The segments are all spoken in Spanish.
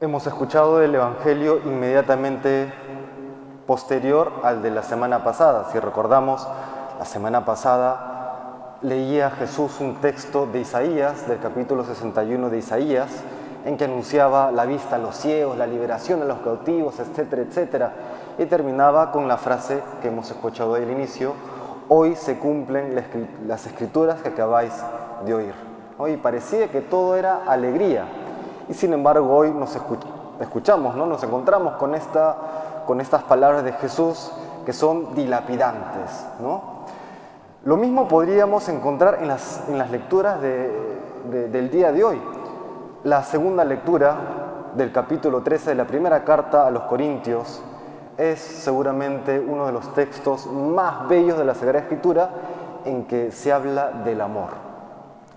Hemos escuchado el Evangelio inmediatamente posterior al de la semana pasada. Si recordamos, la semana pasada leía Jesús un texto de Isaías, del capítulo 61 de Isaías, en que anunciaba la vista a los ciegos, la liberación de los cautivos, etcétera, etcétera. Y terminaba con la frase que hemos escuchado al inicio, hoy se cumplen las escrituras que acabáis de oír. Hoy parecía que todo era alegría. Y sin embargo hoy nos escuchamos, ¿no? nos encontramos con, esta, con estas palabras de Jesús que son dilapidantes. ¿no? Lo mismo podríamos encontrar en las, en las lecturas del día de hoy. La segunda lectura del capítulo 13 de la primera carta a los Corintios es seguramente uno de los textos más bellos de la Sagrada Escritura en que se habla del amor.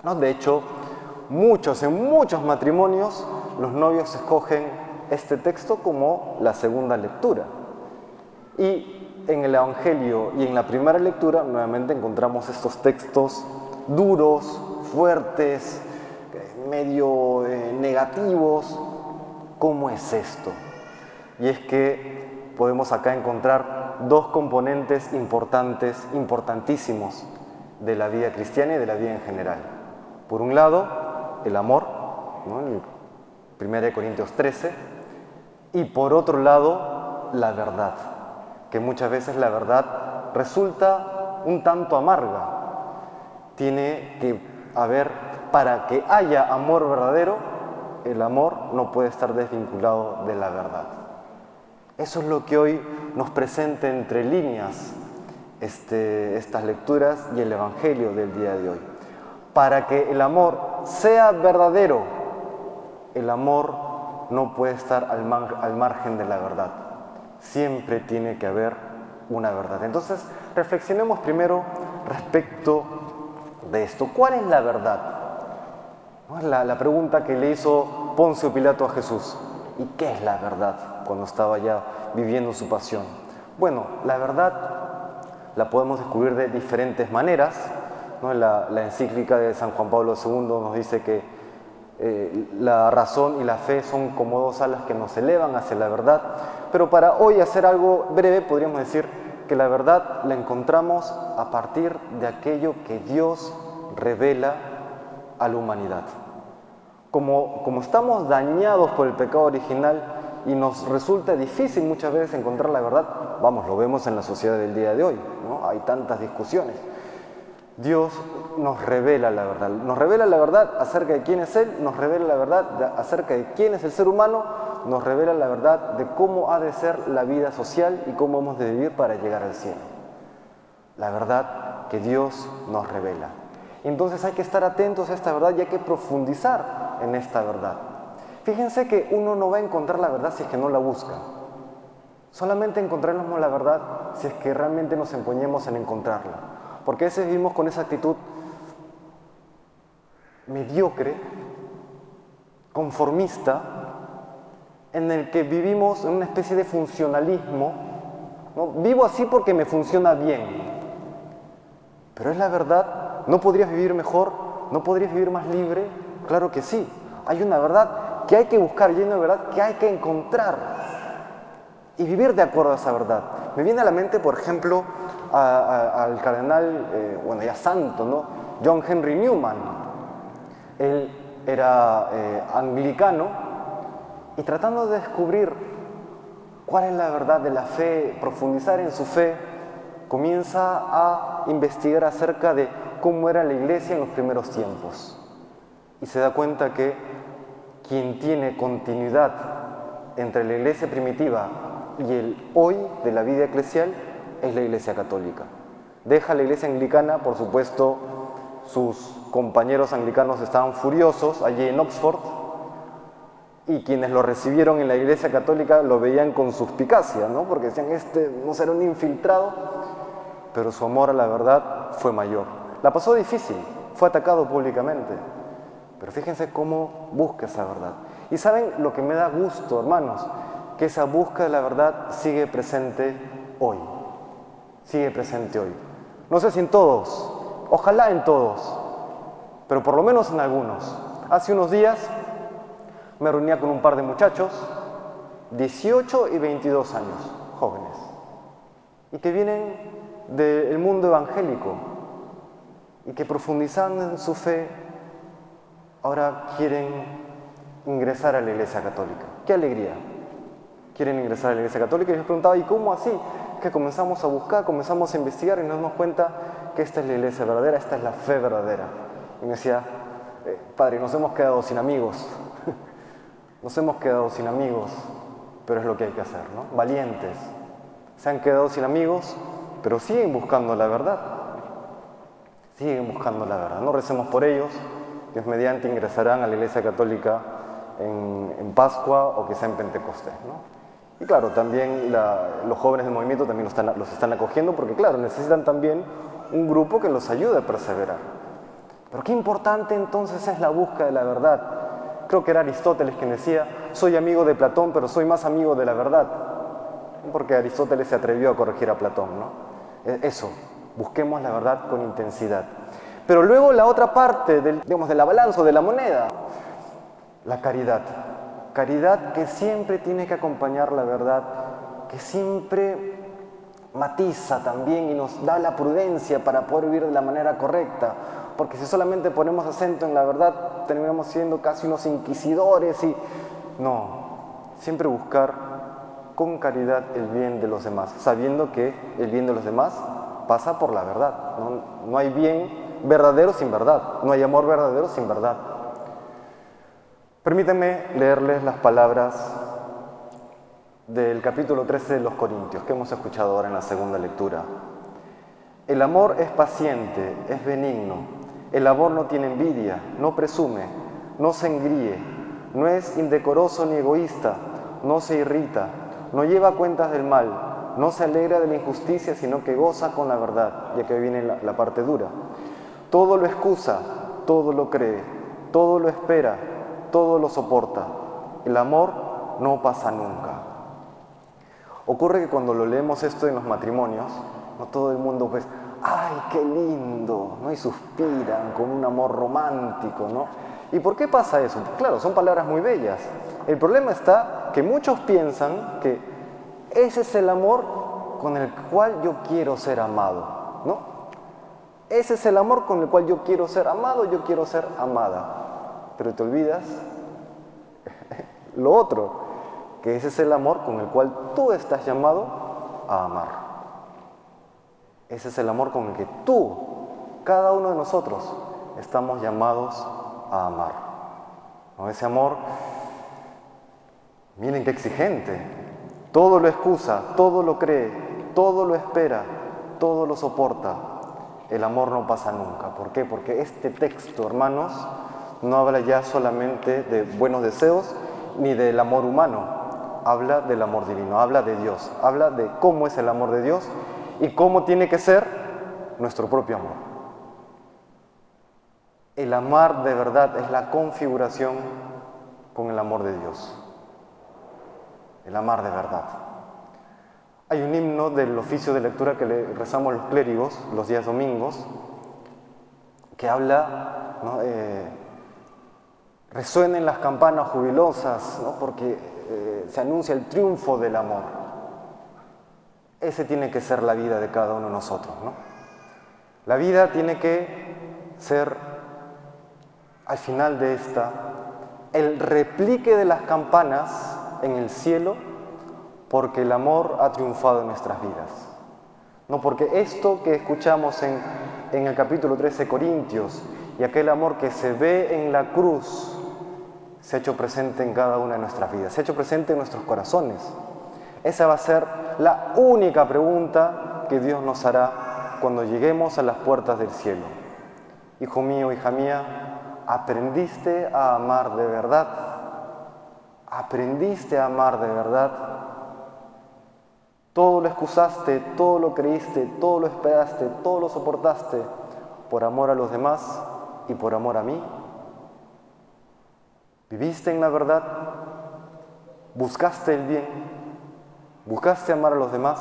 ¿no? De hecho, muchos, en muchos matrimonios, los novios escogen este texto como la segunda lectura. Y en el Evangelio y en la primera lectura nuevamente encontramos estos textos duros, fuertes, medio eh, negativos. ¿Cómo es esto? Y es que podemos acá encontrar dos componentes importantes, importantísimos de la vida cristiana y de la vida en general. Por un lado, el amor, en 1 Corintios 13, y por otro lado, la verdad, que muchas veces la verdad resulta un tanto amarga. Tiene que haber, para que haya amor verdadero, el amor no puede estar desvinculado de la verdad. Eso es lo que hoy nos presenta entre líneas este, estas lecturas y el Evangelio del día de hoy. Para que el amor sea verdadero, el amor no puede estar al, margen de la verdad. Siempre tiene que haber una verdad. Entonces, reflexionemos primero respecto de esto. ¿Cuál es la verdad? La, la, pregunta que le hizo Poncio Pilato a Jesús. ¿Y qué es la verdad cuando estaba ya viviendo su pasión? Bueno, la verdad la podemos descubrir de diferentes maneras. La, encíclica de San Juan Pablo II nos dice que eh, la razón y la fe son como dos alas que nos elevan hacia la verdad. Pero para hoy hacer algo breve podríamos decir que la verdad la encontramos a partir de aquello que Dios revela a la humanidad. Como, como estamos dañados por el pecado original y nos resulta difícil muchas veces encontrar la verdad, vamos, lo vemos en la sociedad del día de hoy, ¿no? hay tantas discusiones. Dios nos revela la verdad, nos revela la verdad acerca de quién es Él, nos revela la verdad acerca de quién es el ser humano, nos revela la verdad de cómo ha de ser la vida social y cómo hemos de vivir para llegar al cielo. La verdad que Dios nos revela. Entonces hay que estar atentos a esta verdad y hay que profundizar en esta verdad. Fíjense que uno no va a encontrar la verdad si es que no la busca. Solamente encontraremos la verdad si es que realmente nos empeñemos en encontrarla. Porque a veces vivimos con esa actitud mediocre, conformista, en el que vivimos en una especie de funcionalismo. Vivo así porque me funciona bien. Pero es la verdad, ¿no podrías vivir mejor? ¿No podrías vivir más libre? Claro que sí. Hay una verdad que hay que buscar y hay una verdad que hay que encontrar y vivir de acuerdo a esa verdad. Me viene a la mente, por ejemplo, al cardenal, eh, bueno, ya santo, ¿no? John Henry Newman. Él era eh, anglicano y tratando de descubrir cuál es la verdad de la fe, profundizar en su fe, comienza a investigar acerca de cómo era la iglesia en los primeros tiempos. Y se da cuenta que quien tiene continuidad entre la iglesia primitiva y el hoy de la vida eclesial es la Iglesia Católica. Deja la Iglesia Anglicana, por supuesto, sus compañeros anglicanos estaban furiosos allí en Oxford y quienes lo recibieron en la Iglesia Católica lo veían con suspicacia, ¿no? porque decían, este no será un infiltrado, pero su amor a la verdad fue mayor. La pasó difícil, fue atacado públicamente, pero fíjense cómo busca esa verdad. Y saben lo que me da gusto, hermanos, que esa búsqueda de la verdad sigue presente hoy sigue presente hoy. No sé si en todos, ojalá en todos, pero por lo menos en algunos. Hace unos días me reunía con un par de muchachos, 18 y 22 años, jóvenes, y que vienen del mundo evangélico y que profundizando en su fe, ahora quieren ingresar a la Iglesia Católica. ¡Qué alegría! Quieren ingresar a la Iglesia Católica y les preguntaba, ¿y cómo así? Que comenzamos a buscar, comenzamos a investigar y nos damos cuenta que esta es la Iglesia verdadera, esta es la fe verdadera. Y me decía, eh, Padre, nos hemos quedado sin amigos, nos hemos quedado sin amigos, pero es lo que hay que hacer, ¿no? Valientes. Se han quedado sin amigos, pero siguen buscando la verdad. Siguen buscando la verdad. No recemos por ellos, Dios mediante ingresarán a la Iglesia Católica en, Pascua o quizá en Pentecostés. Y claro, también los jóvenes del movimiento también los están, los están acogiendo porque claro, necesitan también un grupo que los ayude a perseverar. Pero qué importante entonces es la búsqueda de la verdad. Creo que era Aristóteles quien decía, soy amigo de Platón, pero soy más amigo de la verdad. Porque Aristóteles se atrevió a corregir a Platón, ¿no? E, eso, busquemos la verdad con intensidad. Pero luego la otra parte del, digamos, de la balanza, de la moneda, la caridad. Caridad que siempre tiene que acompañar la verdad, que siempre matiza también y nos da la prudencia para poder vivir de la manera correcta. Porque si solamente ponemos acento en la verdad, terminamos siendo casi unos inquisidores y no, siempre buscar con caridad el bien de los demás, sabiendo que el bien de los demás pasa por la verdad. No, no hay bien verdadero sin verdad, no hay amor verdadero sin verdad. Permítanme leerles las palabras del capítulo 13 de los Corintios que hemos escuchado ahora en la segunda lectura. El amor es paciente, es benigno. El amor no tiene envidia, no presume, no se engríe, no es indecoroso ni egoísta, no se irrita, no lleva cuentas del mal, no se alegra de la injusticia, sino que goza con la verdad, ya que viene la, la parte dura. Todo lo excusa, todo lo cree, todo lo espera todo lo soporta. El amor no pasa nunca. Ocurre que cuando lo leemos esto en los matrimonios, no todo el mundo pues, ay, qué lindo, ¿no? Y suspiran con un amor romántico, ¿no? ¿Y por qué pasa eso? Claro, son palabras muy bellas. El problema está que muchos piensan que ese es el amor con el cual yo quiero ser amado, ¿no? Ese es el amor con el cual yo quiero ser amado, yo quiero ser amada pero te olvidas lo otro, que ese es el amor con el cual tú estás llamado a amar. Ese es el amor con el que tú, cada uno de nosotros, estamos llamados a amar. ¿No? Ese amor, miren qué exigente, todo lo excusa, todo lo cree, todo lo espera, todo lo soporta. El amor no pasa nunca. ¿Por qué? Porque este texto, hermanos, no habla ya solamente de buenos deseos ni del amor humano, habla del amor divino, habla de Dios, habla de cómo es el amor de Dios y cómo tiene que ser nuestro propio amor. El amar de verdad es la configuración con el amor de Dios. El amar de verdad. Hay un himno del oficio de lectura que le rezamos los clérigos los días domingos que habla ¿no? Eh, Resuenen las campanas jubilosas, porque eh, se anuncia el triunfo del amor. Ese tiene que ser la vida de cada uno de nosotros. ¿no? La vida tiene que ser, al final de esta, el replique de las campanas en el cielo, porque el amor ha triunfado en nuestras vidas. No porque esto que escuchamos en, en el capítulo 13 de Corintios y aquel amor que se ve en la cruz, se ha hecho presente en cada una de nuestras vidas, se ha hecho presente en nuestros corazones. Esa va a ser la única pregunta que Dios nos hará cuando lleguemos a las puertas del cielo. Hijo mío, hija mía, ¿aprendiste a amar de verdad? ¿Aprendiste a amar de verdad? Todo lo excusaste, todo lo creíste, todo lo esperaste, todo lo soportaste por amor a los demás y por amor a mí. ¿Viviste en la verdad? ¿Buscaste el bien? ¿Buscaste amar a los demás?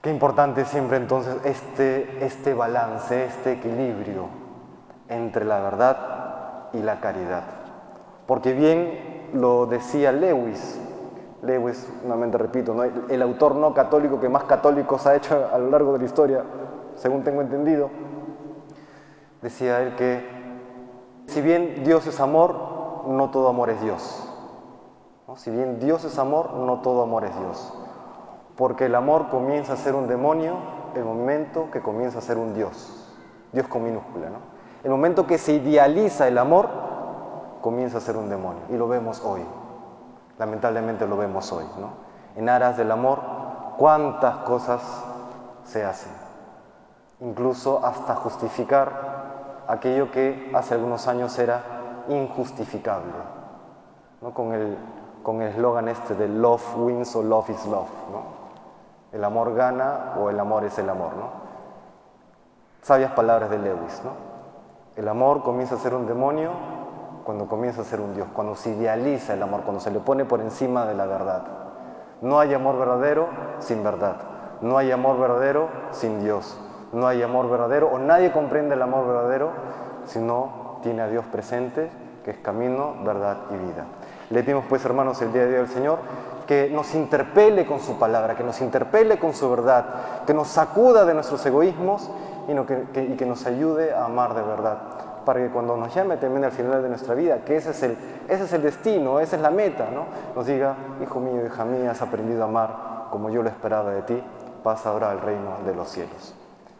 Qué importante siempre entonces este, este balance, este equilibrio entre la verdad y la caridad. Porque bien lo decía Lewis, Lewis, nuevamente repito, ¿no? el, el autor no católico que más católicos ha hecho a lo largo de la historia, según tengo entendido, decía él que si bien Dios es amor, no todo amor es Dios. ¿no? Si bien Dios es amor, no todo amor es Dios. Porque el amor comienza a ser un demonio el momento que comienza a ser un Dios. Dios con minúscula. ¿no? El momento que se idealiza el amor, comienza a ser un demonio. Y lo vemos hoy. Lamentablemente lo vemos hoy. ¿no? En aras del amor, cuántas cosas se hacen. Incluso hasta justificar aquello que hace algunos años era injustificable. ¿no? Con el con eslogan este de love wins o love is love. ¿no? El amor gana o el amor es el amor. ¿no? Sabias palabras de Lewis. ¿no? El amor comienza a ser un demonio cuando comienza a ser un Dios, cuando se idealiza el amor, cuando se le pone por encima de la verdad. No hay amor verdadero sin verdad. No hay amor verdadero sin Dios. No hay amor verdadero o nadie comprende el amor verdadero si no tiene a Dios presente, que es camino, verdad y vida. Le pedimos pues, hermanos, el día de hoy al Señor que nos interpele con su palabra, que nos interpele con su verdad, que nos sacuda de nuestros egoísmos y, que nos ayude a amar de verdad para que cuando nos llame también al final de nuestra vida, que ese es el, ese es el destino, esa es la meta, ¿no? nos diga, hijo mío, hija mía, has aprendido a amar como yo lo esperaba de ti, pasa ahora al reino de los cielos.